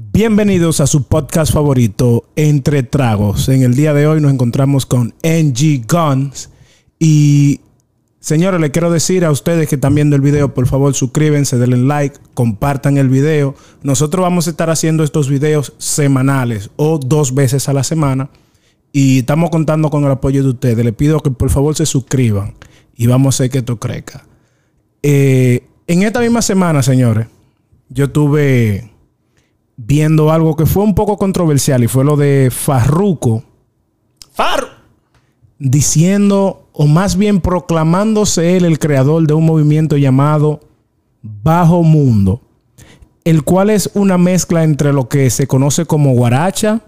Bienvenidos a su podcast favorito, Entre Tragos. En el día de hoy nos encontramos con NG Guns. Y señores, le quiero decir a ustedes que están viendo el video, por favor suscríbanse, denle like, compartan el video. Nosotros vamos a estar haciendo estos videos semanales o dos veces a la semana. Y estamos contando con el apoyo de ustedes. Les pido que por favor se suscriban y vamos a hacer que esto crezca. Eh, en esta misma semana, señores, yo tuve viendo algo que fue un poco controversial y fue lo de Farruco Farro. diciendo o más bien proclamándose él el creador de un movimiento llamado Bajo Mundo, el cual es una mezcla entre lo que se conoce como guaracha,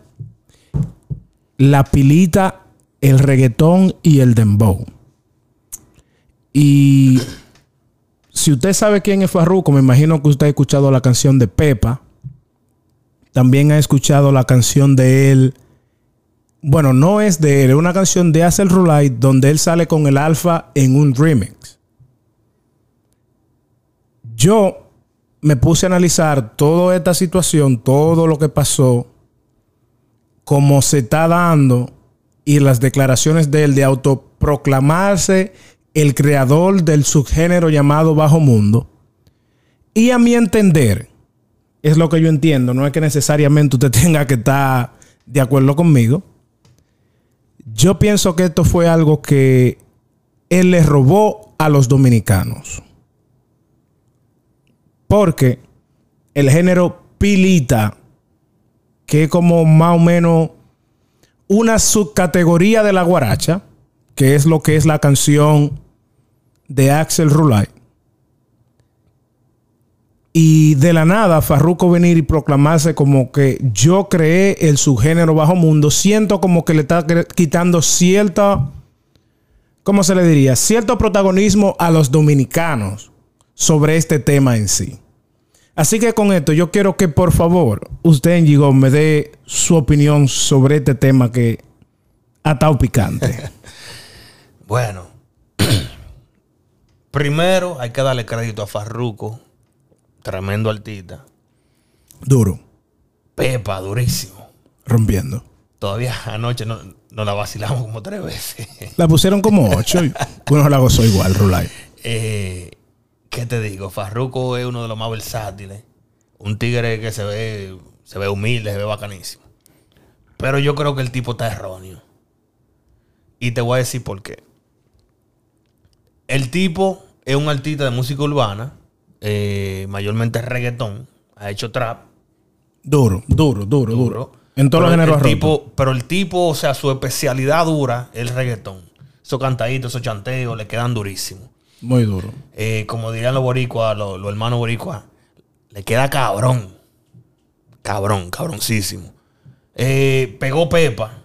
la pilita, el reggaetón y el dembow. Y si usted sabe quién es Farruko, me imagino que usted ha escuchado la canción de Pepa. También ha escuchado la canción de él. Bueno, no es de él, es una canción de Acel Rulay donde él sale con el alfa en un remix. Yo me puse a analizar toda esta situación, todo lo que pasó, cómo se está dando y las declaraciones de él de autoproclamarse el creador del subgénero llamado Bajo Mundo. Y a mi entender, es lo que yo entiendo, no es que necesariamente usted tenga que estar de acuerdo conmigo. Yo pienso que esto fue algo que él le robó a los dominicanos. Porque el género pilita, que es como más o menos una subcategoría de la guaracha, que es lo que es la canción de Axel Rulay. Y de la nada, Farruko venir y proclamarse como que yo creé el subgénero bajo mundo, siento como que le está quitando cierta, ¿cómo se le diría? Cierto protagonismo a los dominicanos sobre este tema en sí. Así que con esto yo quiero que por favor usted en Gigón me dé su opinión sobre este tema que ha estado picante. Bueno. Primero hay que darle crédito a Farruko. Tremendo artista. Duro, Pepa, durísimo. rompiendo. Todavía anoche no- nos la vacilamos como tres veces. La pusieron como ocho y uno la gozó igual, Rulay. Eh, ¿Qué te digo? Farruko es uno de los más versátiles. Un tigre que se ve, se ve humilde, se ve bacanísimo. Pero yo creo que el tipo está erróneo. Y te voy a decir por qué. El tipo es un artista de música urbana, eh, mayormente reggaetón, ha hecho trap. Duro, duro, duro, duro. En todos los géneros tipo, Pero el tipo, o sea, su especialidad dura es el reggaetón. Esos cantaditos, esos chanteos le quedan durísimos. Muy duro. Eh, como dirían los boricuas, los, los hermanos boricuas, le queda cabrón. Cabrón, cabroncísimo. Eh, pegó Pepa.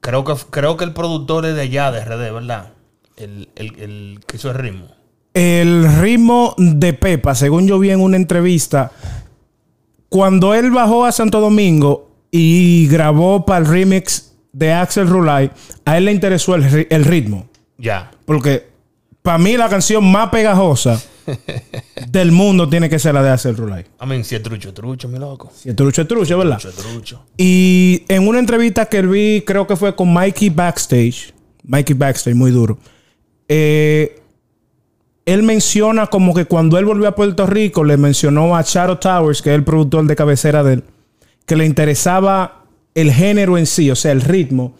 Creo que, creo que el productor es de allá, de RD, ¿verdad? El, el, el que hizo el ritmo. El ritmo de Pepa, según yo vi en una entrevista, cuando él bajó a Santo Domingo y grabó para el remix de Axel Rulay, a él le interesó el, ri- el ritmo. Ya. Porque para mí la canción más pegajosa del mundo tiene que ser la de Axel Rulay. A mí, si es trucho, trucho, mi loco. Si es trucho, es trucho, ¿verdad? Trucho, trucho. Y en una entrevista que vi, creo que fue con Mikey Backstage, Mikey Backstage, muy duro, eh, él menciona como que cuando él volvió a Puerto Rico, le mencionó a Shadow Towers, que es el productor de cabecera de él, que le interesaba el género en sí, o sea, el ritmo.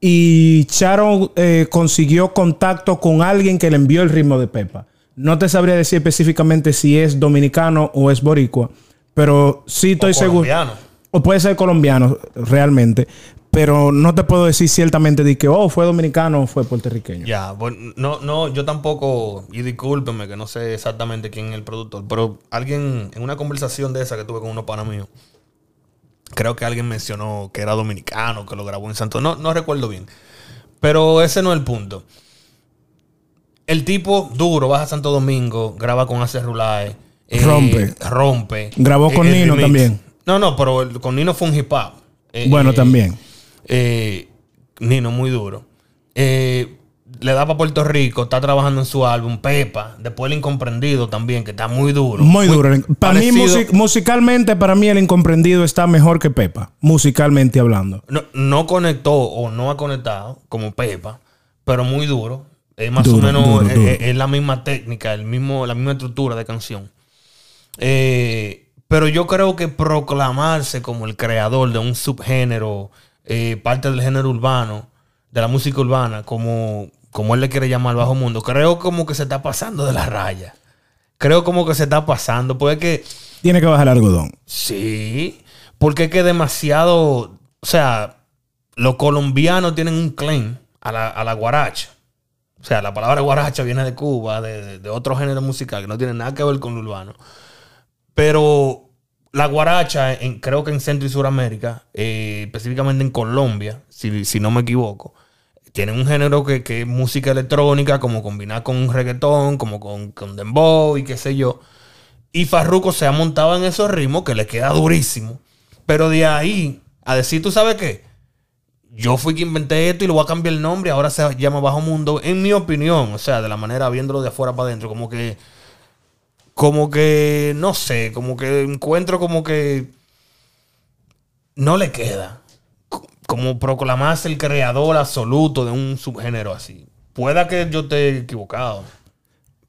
Y Charo eh, consiguió contacto con alguien que le envió el ritmo de Pepa. No te sabría decir específicamente si es dominicano o es boricua, pero sí estoy O seguro. colombiano. O puede ser colombiano, realmente. Pero no te puedo decir ciertamente de que, oh, fue dominicano o fue puertorriqueño. Ya, bueno, no, no, yo tampoco, y discúlpeme que no sé exactamente quién es el productor, pero alguien, en una conversación de esa que tuve con unos panas míos, creo que alguien mencionó que era dominicano, que lo grabó en Santo, no, no recuerdo bien. Pero ese no es el punto. El tipo duro, baja a Santo Domingo, graba con Ace Rulae. eh, Rompe. Rompe. Grabó con el Nino remix. también. No, no, pero el- con Nino fue un hip hop. Eh, Bueno, eh, también. Eh, Nino, muy duro. Eh, le da para Puerto Rico, está trabajando en su álbum, Pepa. Después el incomprendido también, que está muy duro. Muy duro. Para mí, musicalmente, para mí el incomprendido está mejor que Pepa, musicalmente hablando. No, no conectó o no ha conectado como Pepa, pero muy duro. Es más Duro, o menos duro, es, duro. es- es la misma técnica, el mismo, la misma estructura de canción. Eh, pero yo creo que proclamarse como el creador de un subgénero, eh, parte del género urbano, de la música urbana, como, como él le quiere llamar bajo mundo, creo como que se está pasando de la raya. Creo como que se está pasando. Porque es que Tiene que bajar el algodón. Sí, porque es que demasiado, o sea, los colombianos tienen un claim a la, a la guaracha. O sea, la palabra guaracha viene de Cuba, de, de- de otro género musical que no tiene nada que ver con lo urbano. Pero la guaracha, en- creo que en Centro y Suramérica, eh, específicamente en Colombia, si, no me equivoco, tienen un género que, es música electrónica, como combinar con un reggaetón, como con, con dembow y qué sé yo. Y Farruko se ha montado en esos ritmos que le queda durísimo. Pero de ahí a decir, ¿tú sabes qué? Yo fui quien inventé esto y le voy a cambiar el nombre. Ahora se llama Bajo Mundo. En mi opinión, o sea, de la manera viéndolo de afuera para adentro, como que. Como que. No sé, como que encuentro como que. No le queda. Co- Como proclamarse el creador absoluto de un subgénero así. Pueda que yo esté equivocado.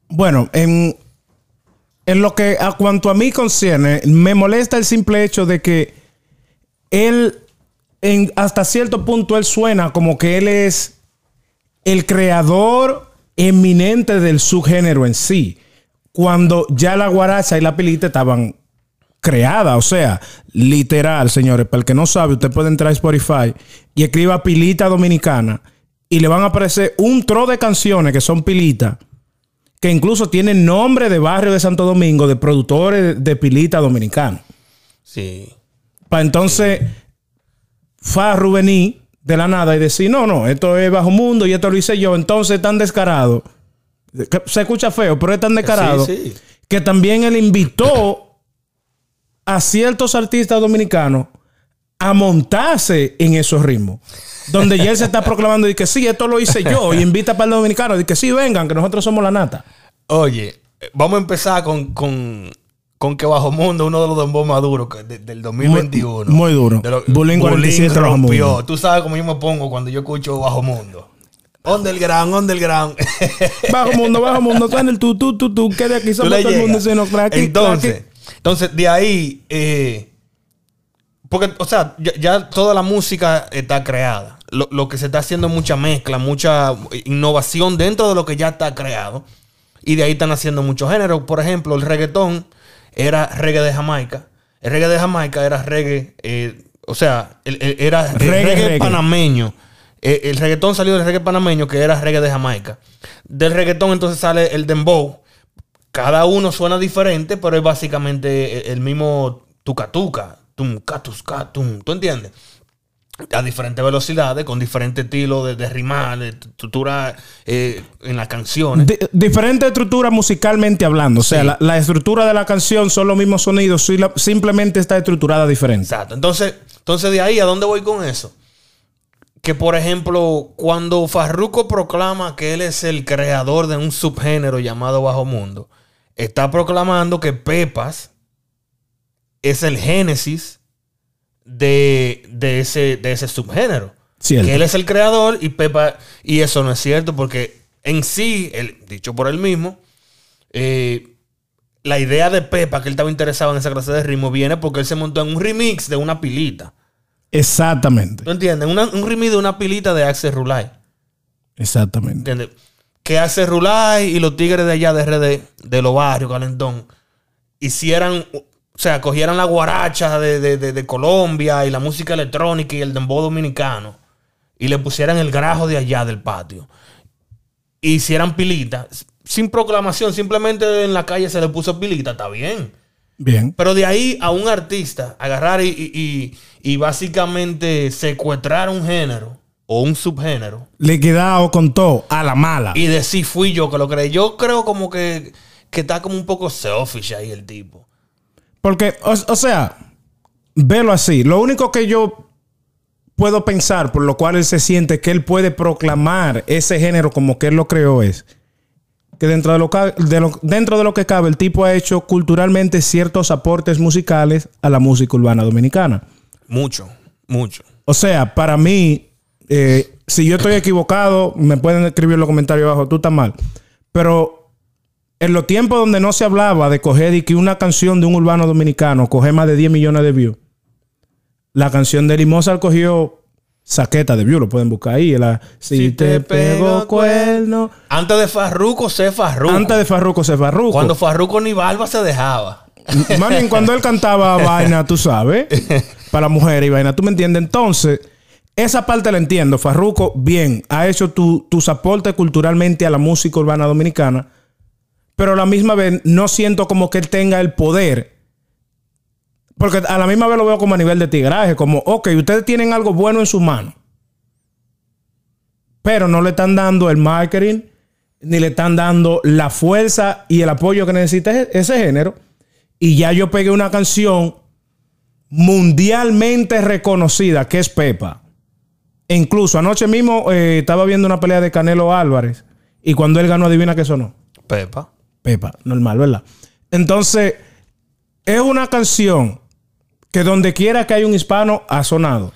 Bueno, en, en lo que a cuanto a mí concierne, me molesta el simple hecho de que él, en, hasta cierto punto, él suena como que él es el creador eminente del subgénero en sí. Cuando ya la guaracha y la pilita estaban creadas. O sea, literal, señores. Para el que no sabe, usted puede entrar a Spotify y escriba pilita dominicana y le van a aparecer un tro de canciones que son pilitas que incluso tienen nombre de barrio de Santo Domingo, de productores de pilita dominicano. Sí. Para entonces, Farru venir de la nada y decir, no, no, esto es bajo mundo y esto lo hice yo. Entonces, tan descarado. Se escucha feo, pero es tan descarado Sí, sí. que también él invitó a ciertos artistas dominicanos a montarse en esos ritmos. Donde ya él se está proclamando y que sí, esto lo hice yo. Y invita para el dominicano. Y que sí, vengan, que nosotros somos la nata. Oye, vamos a empezar con, con, con que Bajo Mundo, uno de los dembos más duros de- del 2021. Muy- muy duro. Bulín 47 Bajo rompió. Mundo. Tú sabes cómo yo me pongo cuando yo escucho Bajo Mundo. Underground, underground. Bajo mundo, bajo mundo, suena el tu, tu, tu, tu, que de aquí somos todo el mundo, se nos trae aquí, entonces, entonces, de ahí, eh, porque, o sea, ya, ya toda la música está creada. Lo, lo que se está haciendo es mucha mezcla, mucha innovación dentro de lo que ya está creado. Y de ahí están haciendo muchos géneros. Por ejemplo, el reggaetón era reggae de Jamaica. El reggae de Jamaica era reggae, eh, o sea, el- el- era Reggae, reggae, reggae. panameño. Eh, el reggaetón salió del reggae panameño, que era reggae de Jamaica. Del reggaetón entonces sale el dembow. Cada uno suena diferente, pero es básicamente el- el mismo tucatuca. Tum, catus, catum. ¿Tú entiendes? A diferentes velocidades, con diferentes estilos de, de rimar, de estructura eh, en las canciones. Diferente estructura musicalmente hablando. O sea, Sí. la, la estructura de la canción son los mismos sonidos, simplemente está estructurada diferente. Exacto. Entonces, entonces de ahí, ¿a dónde voy con eso? Que por ejemplo, cuando Farruko proclama que él es el creador de un subgénero llamado Bajo Mundo, está proclamando que Pepas es el génesis de, de ese, de ese subgénero. Cierto. Que él es el creador y Pepa. Y eso no es cierto, porque en sí, él, dicho por él mismo, eh, la idea de Pepa, que él estaba interesado en esa clase de ritmo, viene porque él se montó en un remix de una pilita. Exactamente. ¿Tú entiendes? Una- un remix de una pilita de Axel Rulay. Exactamente. ¿Entiendes? Que Axel Rulay y los tigres de allá de RD, de los barrios, Calentón, hicieran, o sea, cogieran la guaracha de, de- de- de Colombia y la música electrónica y el dembow dominicano y le pusieran el grajo de allá del patio. E hicieran pilita. Sin proclamación, simplemente en la calle se le puso pilita, está bien. Bien. Pero de ahí a un artista agarrar y, y- y- y básicamente secuestrar un género o un subgénero Liquidado con todo, a la mala. y decir fui yo que lo creé. Yo creo como que, que está como un poco selfish ahí el tipo. Porque, o, o sea, velo así. Lo único que yo puedo pensar, por lo cual él se siente que él puede proclamar ese género como que él lo creó es que dentro de lo, ca- de lo- dentro de lo que cabe, el tipo ha hecho culturalmente ciertos aportes musicales a la música urbana dominicana. Mucho, mucho. O sea, para mí, eh, si yo estoy equivocado, me pueden escribir en los comentarios abajo, tú estás mal. Pero en los tiempos donde no se hablaba de coger y que una canción de un urbano dominicano coge más de 10 millones de views, la canción de Limosa cogió saqueta de views, lo pueden buscar ahí. La, si, te, pego cuerno. Antes de Farruko, sé Farruko. Antes de Farruko se Farruko. Cuando Farruko ni barba se dejaba. Más bien, cuando él cantaba vaina, tú sabes, para mujeres y vaina, tú me entiendes. Entonces, esa parte la entiendo. Farruko, bien, ha hecho tu- tus aportes culturalmente a la música urbana dominicana, pero a la misma vez no siento como que él tenga el poder. Porque a la misma vez lo veo como a nivel de tigraje, como, ok, ustedes tienen algo bueno en sus manos, pero no le están dando el marketing, ni le están dando la fuerza y el apoyo que necesita ese- ese género. Y ya yo pegué una canción mundialmente reconocida, que es Pepa. E incluso anoche mismo eh, estaba viendo una pelea de Canelo Álvarez. Y cuando él ganó, adivina qué sonó. Pepa. Pepa, normal, ¿verdad? Entonces, es una canción que donde quiera que haya un hispano ha sonado.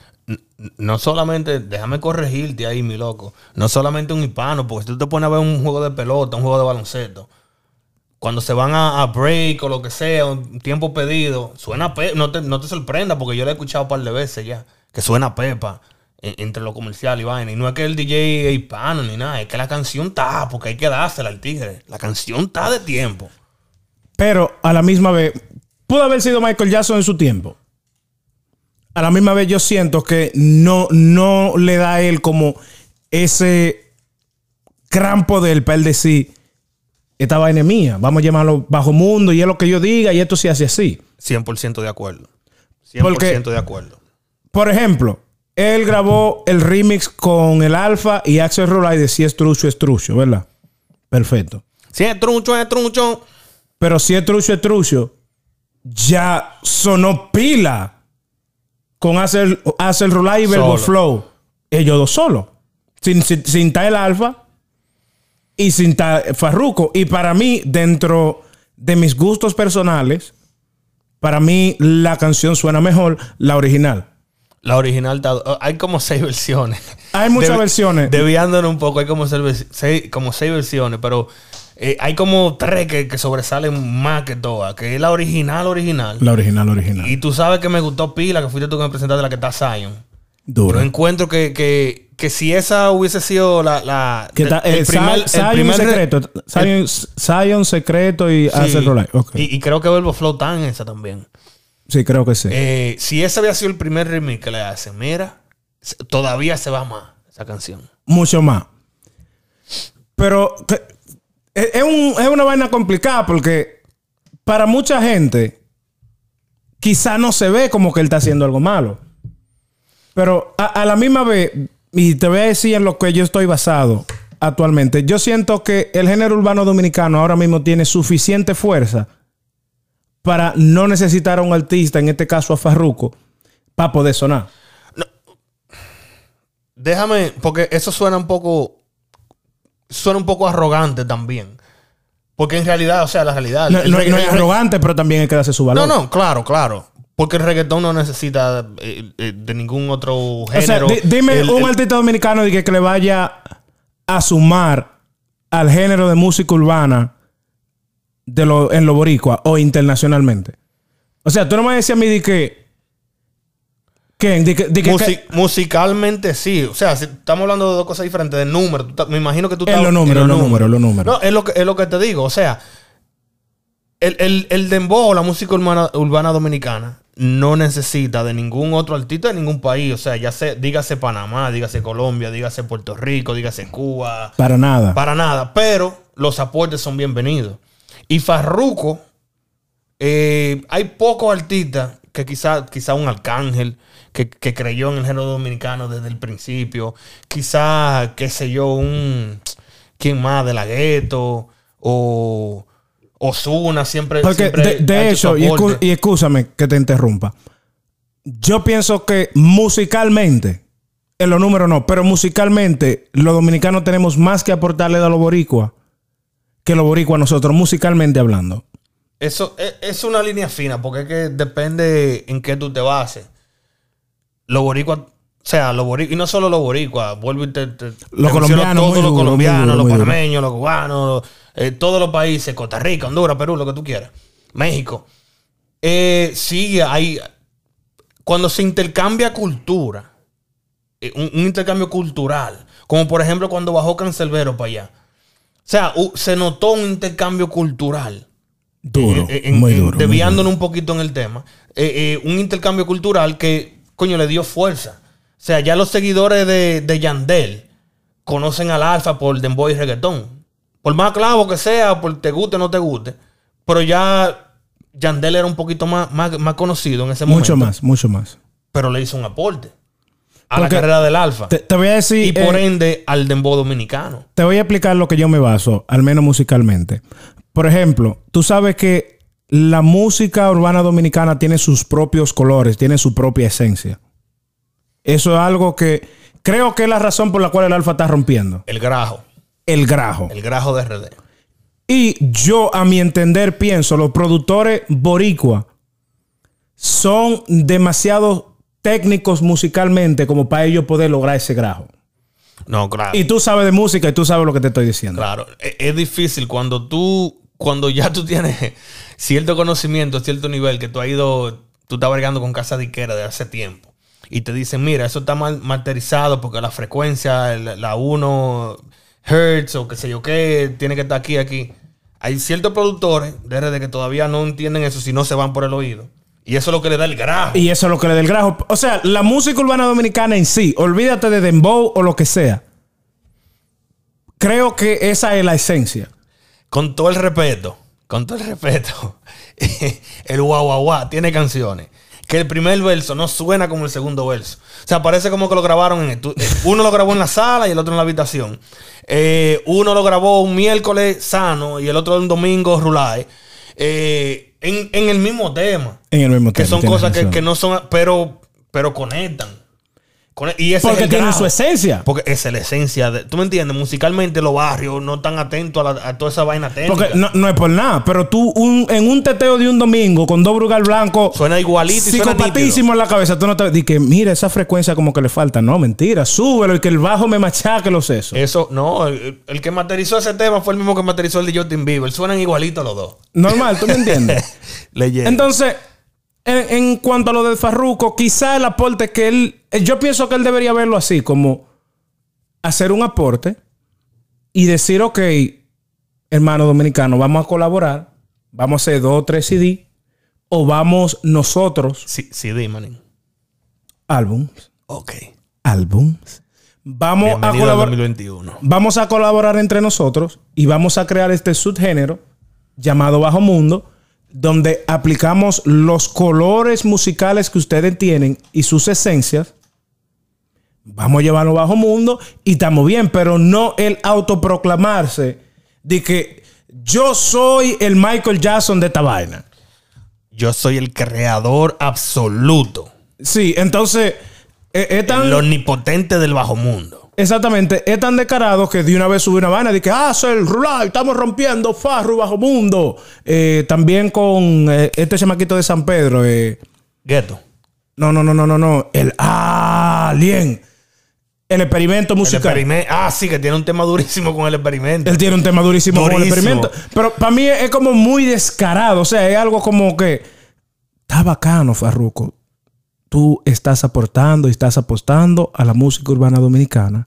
No solamente, déjame corregirte ahí, mi loco. No solamente un hispano, porque si tú te pones a ver un juego de pelota, un juego de baloncesto, cuando se van a, a break o lo que sea, un tiempo pedido, suena Pepa. No te, no te sorprenda, porque yo lo he escuchado un par de veces ya, que suena Pepa en- entre lo comercial y vaina. Y no es que el DJ es hispano ni nada, es que la canción está, porque hay que dársela al tigre. La canción está de tiempo. Pero a la misma vez, pudo haber sido Michael Jackson en su tiempo. A la misma vez yo siento que no, no le da a él como ese gran poder para él decir, esta vaina es mía, vamos a llamarlo bajo mundo y es lo que yo diga y esto se hace así. 100% de acuerdo. 100% Porque- de acuerdo. Por ejemplo, él grabó el remix con el Alfa y Axel Rolay de Si es trucho, es trucho, ¿verdad? Perfecto. Si es truncho, es truncho. Pero si es trucho, es trucho, ya sonó pila con Hacer, Hacer Rolay y Verbo. Flow. Ellos dos solos. Sin, sin, el Alfa y sin estar Farruko. Y para mí, dentro de mis gustos personales, para mí la canción suena mejor la original. La original está- hay como seis versiones. Hay muchas versiones. Deviándonos un poco, hay como seis- como seis versiones, pero eh, hay como tres que, que sobresalen más que todas, que es la original original. La original, original. Y tú sabes que me gustó pila, que fuiste tú que me presentaste la que está Zion. Duro. Yo encuentro que, que, que si esa hubiese sido la... la Que ta- el eh, primer- Zion el primer re- secreto. Zion, Zion secreto y Sí. Hacer Rolay. Ok. Y, y creo que Verbo Flow en esa también. Sí, creo que sí. Eh, si ese había sido el primer remix que le hacen, mira, todavía se va más esa canción. mucho más. Pero es, un- es una vaina complicada porque para mucha gente quizá no se ve como que él está haciendo algo malo. Pero a, la misma vez, y te voy a decir en lo que yo estoy basado actualmente, yo siento que el género urbano dominicano ahora mismo tiene suficiente fuerza para no necesitar a un artista, en este caso a Farruko, para poder sonar. Déjame, porque eso suena un poco. Suena un poco arrogante también. Porque en realidad, o sea, la realidad. No, es arrogante, pero también hay que darse su valor. No, no, claro, claro. Porque el reggaetón no necesita eh, eh, de ningún otro O sea, género. di- dime El- un el- artista dominicano de que, que le vaya a sumar al género de música urbana de lo, en lo boricua o internacionalmente. O sea, tú no me vas a decir a mí de que. ¿Qué? De que, de que- musi- musicalmente sí. O sea, si estamos hablando de dos cosas diferentes, de números. Me imagino que tú En estás- los números, en los números, los números. No, es lo que, es lo que te digo. O sea, el, el, el dembow, la música urbana, urbana dominicana, no necesita de ningún otro artista de ningún país. O sea, ya sé, dígase Panamá, dígase Colombia, dígase Puerto Rico, dígase Cuba. Para nada. Para nada. Pero los aportes son bienvenidos. Y Farruko, eh, hay pocos artistas que quizá, quizá un arcángel que, que creyó en el género dominicano desde el principio. Quizá, qué sé yo, un. ¿Quién más? De la gueto. O. Osuna siempre. Porque siempre de, hecho y, y escúchame que te interrumpa. Yo pienso que musicalmente En los números no, pero musicalmente, los dominicanos tenemos más que aportarle a los boricuas que los boricuas nosotros, musicalmente hablando. Eso es, es una línea fina, porque es que depende en qué tú te bases. Los boricuas, o sea, los boricuas, y no solo los boricuas, vuelvo y te, te- menciono colombianos, todos los duro, colombianos, duro, los panameños, los cubanos, eh, todos los países, Costa Rica, Honduras, Perú, lo que tú quieras, México. Eh, sí, hay. Cuando se intercambia cultura, eh, un, un intercambio cultural, como por ejemplo cuando bajó Cancelbero para allá. O sea, se notó un intercambio cultural. Duro, Eh, en- muy duro. muy Desviándonos un poquito en el tema. Eh, eh, un intercambio cultural que, coño, le dio fuerza. O sea, ya los seguidores de, de Yandel conocen al Alfa por Demboy y reggaetón. Por más clavo que sea, por te guste o no te guste. Pero ya Yandel era un poquito más, más, más conocido en ese duro. momento. Mucho más, mucho más. Pero le hizo un aporte a Porque la carrera del Alfa. Te, te voy a decir. y por eh, ende al Dembow dominicano. Te voy a explicar lo que yo me baso, al menos musicalmente. Por ejemplo, tú sabes que la música urbana dominicana tiene sus propios colores, tiene su propia esencia. Eso es algo que creo que es la razón por la cual el alfa está rompiendo. El grajo. El grajo. El grajo de RD. Y yo, a mi entender, pienso, los productores boricua son demasiado técnicos musicalmente como para ellos poder lograr ese grajo. No, claro. Y tú sabes de música y tú sabes lo que te estoy diciendo. Claro, e- es difícil cuando tú, cuando ya tú tienes cierto conocimiento, cierto nivel, que tú has ido, tú estás bregando con casa diquera de hace tiempo. Y te dicen, mira, eso está mal porque la frecuencia, la 1 Hertz o qué sé yo qué, tiene que estar aquí, aquí. Hay ciertos productores de RD que todavía no entienden eso si no se van por el oído. Y eso es lo que le da el grajo. Y eso es lo que le da el grajo. O sea, la música urbana dominicana en sí, olvídate de dembow o lo que sea. Creo que esa es la esencia. Con todo el respeto, con todo el respeto, el guau guau guau tiene canciones que el primer verso no suena como el segundo verso. O sea, parece como que lo grabaron en estu- eh, uno lo grabó en la sala y el otro en la habitación. Eh, uno lo grabó un miércoles sano y el otro un domingo rulay. Eh, en, en el mismo tema. En el mismo Que tema, son tienes cosas que, que no son, pero, pero conectan. Cone- Y ese es Porque tienen grajo. su esencia. Porque esa es la esencia de. ¿Tú me entiendes? Musicalmente los barrios no están atentos a, la- a toda esa vaina técnica. Porque no, no es por nada, pero tú un- en un teteo de un domingo con dos brugal blanco, Suena igualito y suena psicopatísimo en la cabeza, tú no te di que mira esa frecuencia como que le falta. No, mentira, súbelo y que el bajo me machaque los sesos. Eso, no, el, el que materializó ese tema fue el mismo que materializó el de Justin Bieber. Suenan igualitos los dos. Normal, ¿tú me entiendes? Leyenda. Entonces, en, en cuanto a lo del Farruco, quizá el aporte que él, eh, yo pienso que él debería verlo así, como hacer un aporte y decir, ok, hermano dominicano, vamos a colaborar, vamos a hacer dos o tres CD, o vamos nosotros, sí, sí, di, manín. álbums, Ok. álbums, vamos a Bienvenido colaborar. 2021. Vamos a colaborar entre nosotros y vamos a crear este subgénero llamado Bajo Mundo, donde aplicamos los colores musicales que ustedes tienen y sus esencias. Vamos a llevarlo bajo mundo y estamos bien, pero no el autoproclamarse de que yo soy el Michael Jackson de esta vaina. Yo soy el creador absoluto. Sí, entonces eh, es tan- El omnipotente del bajo mundo. Exactamente, es tan descarado que de una vez sube una vaina de que ah, soy el Rulay, estamos rompiendo Farru bajo mundo. Eh, también con eh, este chamaquito de San Pedro. eh, Gueto. no, no, no, no, no, no. El Alien. El experimento El musical. experimento. Ah, sí, que tiene un tema durísimo con el experimento. Él tiene un tema durísimo, con el Durísimo. experimento. Pero para mí es como muy descarado. O sea, es algo como que está bacano, Farruco. Tú estás aportando y estás apostando a la música urbana dominicana.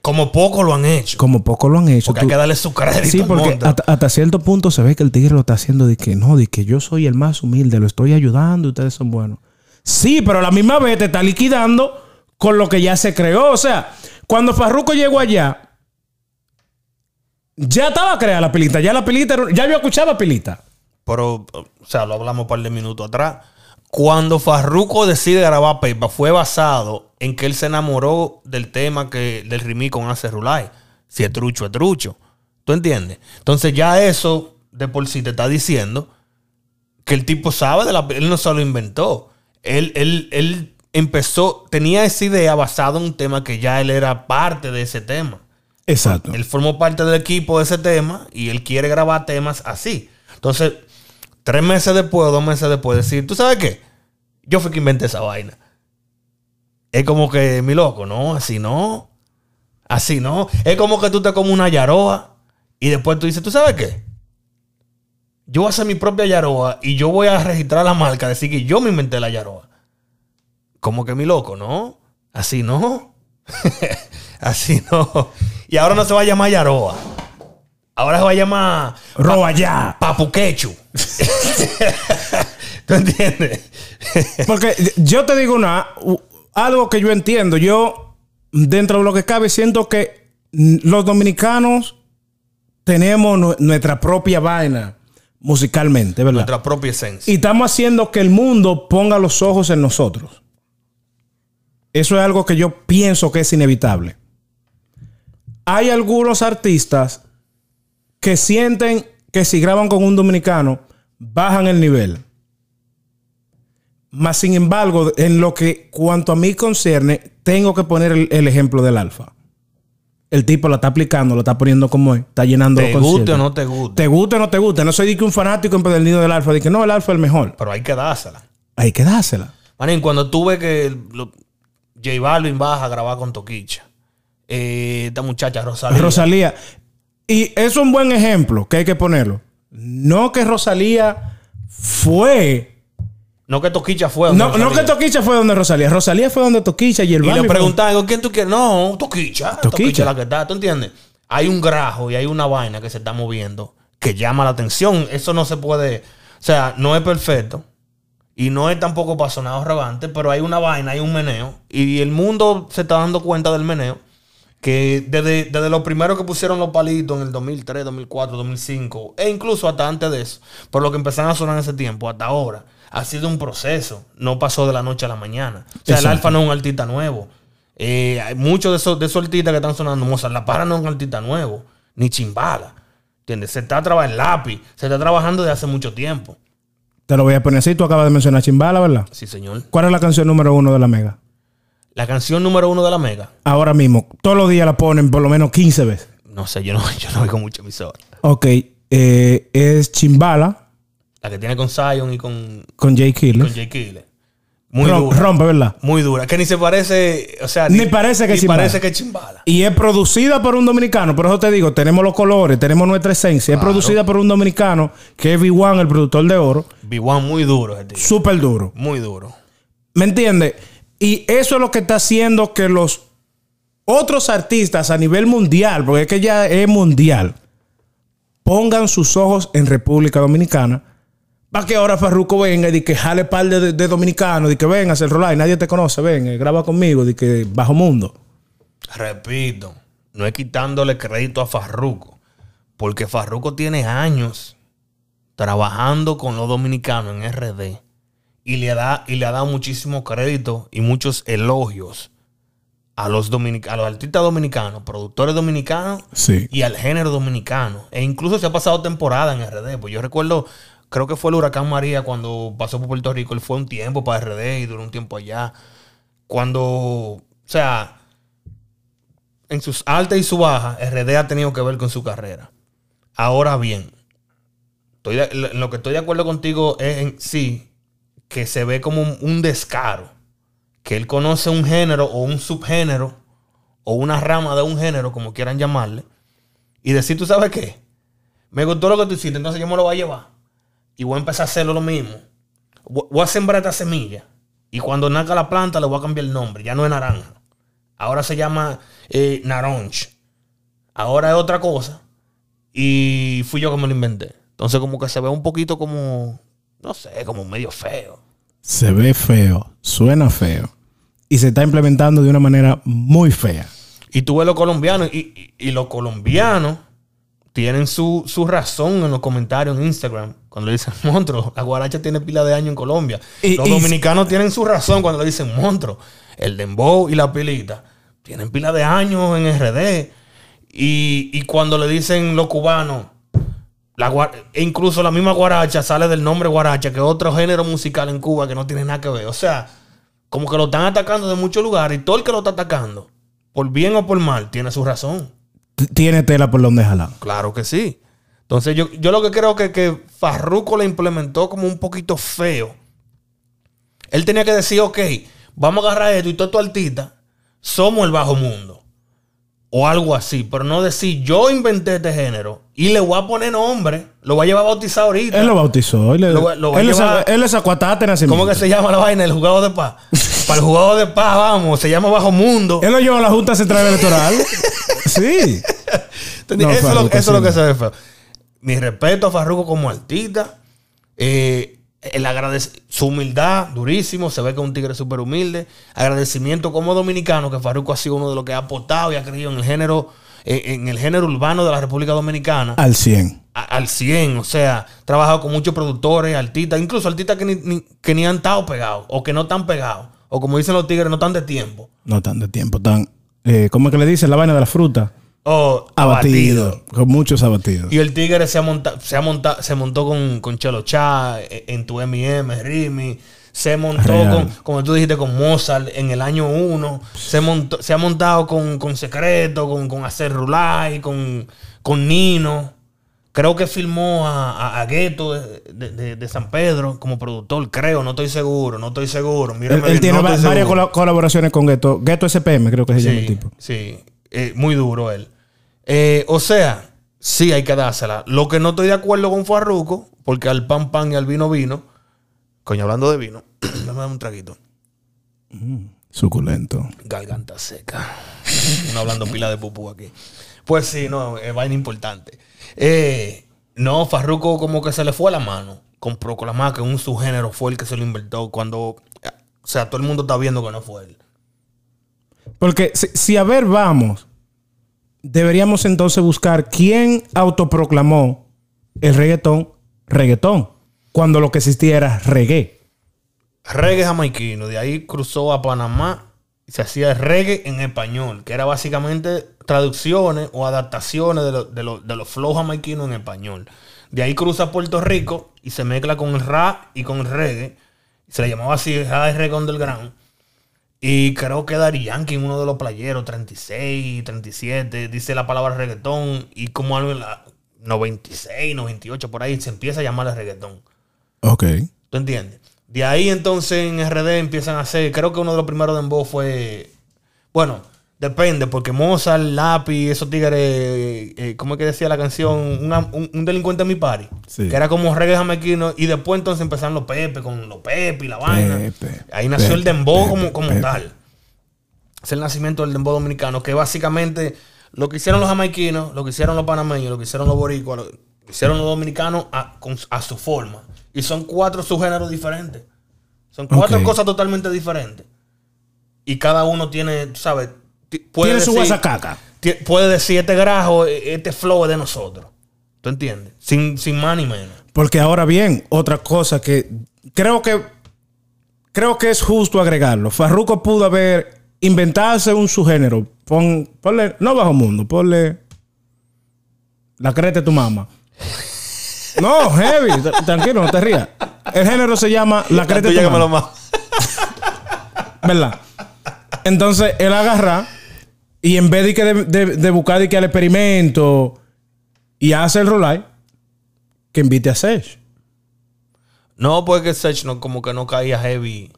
Como poco lo han hecho. Como poco lo han hecho. Porque Tú- hay que darle su crédito. Sí, porque hasta, hasta cierto punto se ve que el tigre lo está haciendo de que no, de que yo soy el más humilde, lo estoy ayudando y ustedes son buenos. Sí, pero a la misma vez te está liquidando con lo que ya se creó. O sea, cuando Farruko llegó allá, ya estaba creada la pilita. Ya la pilita, ya yo escuchaba pilita. Pero, o sea, lo hablamos un par de minutos atrás. Cuando Farruko decide grabar Pepa, fue basado en que él se enamoró del tema que, del remix con Ace Rulay. Si es trucho, es trucho. ¿Tú entiendes? Entonces, ya eso de por sí te está diciendo que el tipo sabe de la. Él no se lo inventó. Él, él, él empezó, tenía esa idea basada en un tema que ya él era parte de ese tema. Exacto. Él formó parte del equipo de ese tema y él quiere grabar temas así. Entonces, tres meses después o dos meses después, decir, ¿tú sabes qué? Yo fui que inventé esa vaina. Es como que, mi loco, no, así no. Así no. Es como que tú te comes una yaroa y después tú dices, ¿tú sabes qué? Yo voy a hacer mi propia yaroa y yo voy a registrar la marca, decir que yo me inventé la yaroa. Como que mi loco, ¿no? Así no. así no. Y ahora no se va a llamar yaroa. Ahora se va a llamar Roba ya. papuquechu. ¿Tú entiendes? Porque yo te digo una, algo que yo entiendo. Yo, dentro de lo que cabe, siento que los dominicanos tenemos nu- nuestra propia vaina musicalmente, ¿verdad? Nuestra propia esencia. Y estamos haciendo que el mundo ponga los ojos en nosotros. Eso es algo que yo pienso que es inevitable. Hay algunos artistas que sienten que si graban con un dominicano, bajan el nivel. Más sin embargo, en lo que cuanto a mí concierne, tengo que poner el, el ejemplo del alfa. El tipo la está aplicando, lo está poniendo como es, está llenando Te los guste conciertos. o no te guste. Te guste o no te guste. No soy de que un fanático empedernido del alfa, de que no, el alfa es el mejor. Pero hay que dársela. Hay que dársela. Manín, cuando tuve que el- lo- J Balvin baja a grabar con Toquicha. eh, esta muchacha Rosalía. Rosalía. Y es un buen ejemplo que hay que ponerlo. No que Rosalía fue. No que Toquicha fue. donde No, no Rosalía. que Toquicha fue donde Rosalía. Rosalía fue donde Toquicha y el Y le fue- preguntaban, digo, ¿quién tú quieres? No, Toquicha. Toquicha. Toquicha la que está. ¿Tú entiendes? Hay un grajo y hay una vaina que se está moviendo que llama la atención. Eso no se puede. O sea, no es perfecto. Y no es tampoco para sonar arrogante, pero hay una vaina, hay un meneo. Y el mundo se está dando cuenta del meneo. Que desde, desde lo primero que pusieron los palitos en el 2003, 2004, 2005, e incluso hasta antes de eso, por lo que empezaron a sonar en ese tiempo, hasta ahora, ha sido un proceso. No pasó de la noche a la mañana. O sea, el. Alfa no es un artista nuevo. Eh, hay muchos de esos, de esos artistas que están sonando, Mozart La Para no es un artista nuevo, ni Chimbala. ¿Entiendes? Se está trabajando en lápiz, se está trabajando desde hace mucho tiempo. Te lo voy a poner así. Tú acabas de mencionar Chimbala, ¿verdad? Sí, señor. ¿Cuál es la canción número uno de la Mega? La canción número uno de la Mega. Ahora mismo. Todos los días la ponen por lo menos 15 veces. No sé, yo no, yo no oigo mucho emisora. Ok. eh, es Chimbala La que tiene con Zion y con, con Jay Killer. con Jay Killer. Muy Rom- dura. rompe, ¿verdad? Muy dura. Que ni se parece, o sea, Ni parece que ni Chimbala. parece que es Chimbala. Y es producida por un dominicano. Por eso te digo, tenemos los colores, tenemos nuestra esencia. Es producida por un dominicano que es V1, el productor de oro. B1 muy duro. Súper duro. Muy duro. ¿Me entiendes? Y eso es lo que está haciendo que los otros artistas a nivel mundial, porque es que ya es mundial, pongan sus ojos en República Dominicana. Para que ahora Farruko venga y de que jale par de, de dominicanos, de que venga hacer rolar nadie te conoce, ven, graba conmigo, de que bajo mundo. Repito, no es quitándole crédito a Farruko, porque Farruko tiene años trabajando con los dominicanos en RD y le, da, y le ha dado muchísimo crédito y muchos elogios a los, dominic- a los artistas dominicanos, productores dominicanos Sí. y al género dominicano. E incluso se ha pasado temporada en RD. Pues yo recuerdo, creo que fue el huracán María cuando pasó por Puerto Rico. Él fue un tiempo para RD y duró un tiempo allá. Cuando, o sea, en sus altas y sus bajas, RD ha tenido que ver con su carrera. Ahora bien, estoy de- lo que estoy de acuerdo contigo es en sí que se ve como un, descaro. Que él conoce un género o un subgénero o una rama de un género, como quieran llamarle, y decir, ¿tú sabes qué? Me gustó lo que tú hiciste, entonces yo me lo voy a llevar. Y voy a empezar a hacerlo lo mismo. Voy voy a sembrar esta semilla. Y cuando nazca la planta, le voy a cambiar el nombre. Ya no es naranja. Ahora se llama eh, naranj. Ahora es otra cosa. Y fui yo que me lo inventé. Entonces, como que se ve un poquito como, no sé, como medio feo. Se ve feo, suena feo. Y se está implementando de una manera muy fea. Y tú ves los colombianos, y, y- y los colombianos tienen su, su razón en los comentarios en Instagram. Cuando le dicen monstruo, la guaracha tiene pila de años en Colombia. Y- los dominicanos tienen su razón cuando le dicen monstruo. El dembow y la pilita tienen pila de años en RD. Y, y cuando le dicen los cubanos, la e incluso la misma guaracha sale del nombre guaracha, que es otro género musical en Cuba que no tiene nada que ver. O sea, como que lo están atacando de muchos lugares y todo el que lo está atacando, por bien o por mal, tiene su razón. Tiene tela por donde jalar. Claro que sí. Entonces yo, yo lo que creo que, que Farruko le implementó como un poquito feo. Él tenía que decir, ok, vamos a agarrar esto y todo tu artista, somos el bajo mundo. O algo así, pero no decir, yo inventé este género y le voy a poner nombre, lo voy a llevar a bautizar ahorita. Él lo bautizó. Él, le- Lo lo él le llevar- le sacó a Tate nacimiento. ¿Cómo que se llama la vaina? El jugador de paz. Para el jugador de paz, vamos, se llama Bajo Mundo. Él lo llevó a la Junta Central Electoral. sí. Eso, es lo, es que se ve feo. Mi respeto a Farruko como artista. Eh, el agradec- su humildad, durísimo. Se ve que es un tigre súper humilde. Agradecimiento como dominicano, que Farruko ha sido uno de los que ha aportado y ha creído en el género, en el género urbano de la República Dominicana. Al 100. a- al 100, o sea, trabajado con muchos productores, artistas, incluso artistas que ni, ni- que ni han estado pegados, o que no están pegados, o como dicen los tigres, no están de tiempo, No tan de tiempo. Tan, eh, ¿Cómo es que le dicen? La vaina de la fruta. O Abatido. abatido. Con muchos abatidos. Y el tigre se, ha monta- se, ha monta- se montó con, con Chelo Chá, eh, en tu M&M, Rimi. Se montó Real. con, como tú dijiste, con Mozart en el año 1. Se, montó- se ha montado con, con Secreto, con, con Acer Rulay, con, con Nino. Creo que filmó a, a, a Gueto de, de- San Pedro como productor, creo, no estoy seguro, no estoy seguro. Mírame él tiene no va- estoy varias seguro. colaboraciones con Ghetto. Ghetto SPM, creo que se llama el Sí, tipo. sí. Eh, muy duro él. Eh, o sea, sí hay que dársela. Lo que no estoy de acuerdo con Farruko, porque al pan pan y al vino vino. Coño, hablando de vino, dar un traguito. Suculento. Garganta seca. no hablando pila de pupú aquí. Pues sí, no, es vaina importante. Eh, no, Farruko como que se le fue la mano con proclamar que un subgénero fue el que se lo inventó cuando, o sea, todo el mundo está viendo que no fue él. Porque si, si a ver vamos, deberíamos entonces buscar quién autoproclamó el reggaetón reggaetón. Cuando lo que existía era reggae. reggae jamaiquino. De ahí cruzó a Panamá y se hacía reggae en español, que era básicamente traducciones o adaptaciones de, lo- de lo- de los flows jamaiquinos en español. De ahí cruza Puerto Rico y se mezcla con el rap y con el reggae. Se le llamaba así y reggae underground. Y creo que Dari Yankee, uno de los playeros, 36, 37, dice la palabra reggaetón. Y como algo en la 96, 98, por ahí se empieza a llamar el reggaetón. Ok. ¿Tú entiendes? De ahí entonces en RD empiezan a hacer, creo que uno de los primeros dembow fue, bueno, depende, porque Mozart, Lápiz, esos tigres, eh, eh, ¿cómo es que decía la canción? Una- un, un delincuente en mi party. Sí. Que era como reggae jamaiquino. Y después entonces empezaron los Pepe, con los Pepe y la vaina. Pepe, Ahí nació el dembow como, como Pepe. tal. Es el nacimiento del dembow dominicano, que básicamente lo que hicieron los jamaiquinos, lo que hicieron los panameños, lo que hicieron los boricuas, lo que hicieron los dominicanos a, con- a su forma. Y son cuatro subgéneros diferentes. Son cuatro cosas totalmente diferentes. Y cada uno tiene, ¿sabes? Puede Tiene su decir- guasacaca. ti- Puede decir, este grajo, eh, este flow es de nosotros. ¿Tú entiendes? Sin, sin más ni menos. Porque ahora bien, otra cosa que creo que creo que es justo agregarlo. Farruko pudo haber inventarse un subgénero. Pon, ponle, no bajo mundo, ponle la creta de tu mamá. No, heavy, tra- tranquilo, no te rías. El género se llama la creta de tu mamá. ¿Verdad? Entonces él agarra y en vez de, que de, de- de buscar de que al experimento y hace el rolay, que invite a Sech. No, porque Sech no, como que no caía heavy.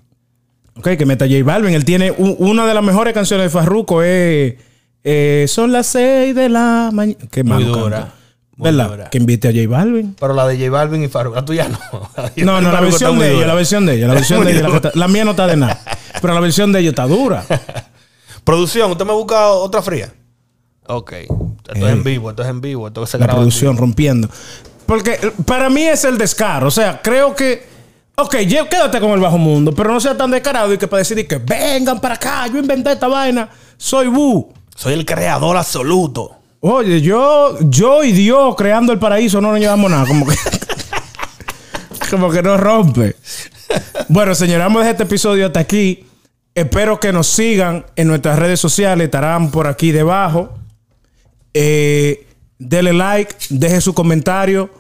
Ok, que meta J Balvin. Él tiene una de las mejores canciones de Farruko. Es, eh, son las 6 de la mañana. Qué Muy dura, ¿Verdad? dura. Que invite a J Balvin. Pero la de J Balvin y Farruko, la tuya no. La No, no, la versión de ella, la versión de ella, la versión de ella. La mía no está de nada. Pero la versión de ella está dura. Producción, ¿usted me busca otra fría? Ok. Esto es en vivo, esto es en vivo, esto se la graba producción rompiendo. Porque eh, para mí es el descaro. O sea, creo que. Ok, quédate con el bajo mundo, pero no sea tan descarado y que para decir que vengan para acá, yo inventé esta vaina, soy Wu. vivo. Soy el creador absoluto. Oye, yo, yo y Dios creando el paraíso no nos llevamos nada. Como que, como que no rompe. Bueno, señores, vamos a dejar este episodio hasta aquí. Espero que nos sigan en nuestras redes sociales. Estarán por aquí debajo. Eh, dele like, deje su comentario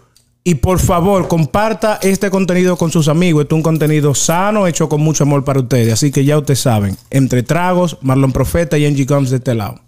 Y por favor, comparta este contenido con sus amigos. Esto es un contenido sano, hecho con mucho amor para ustedes. Así que ya ustedes saben, entre tragos, Marlon Profeta y Angie Combs de este lado.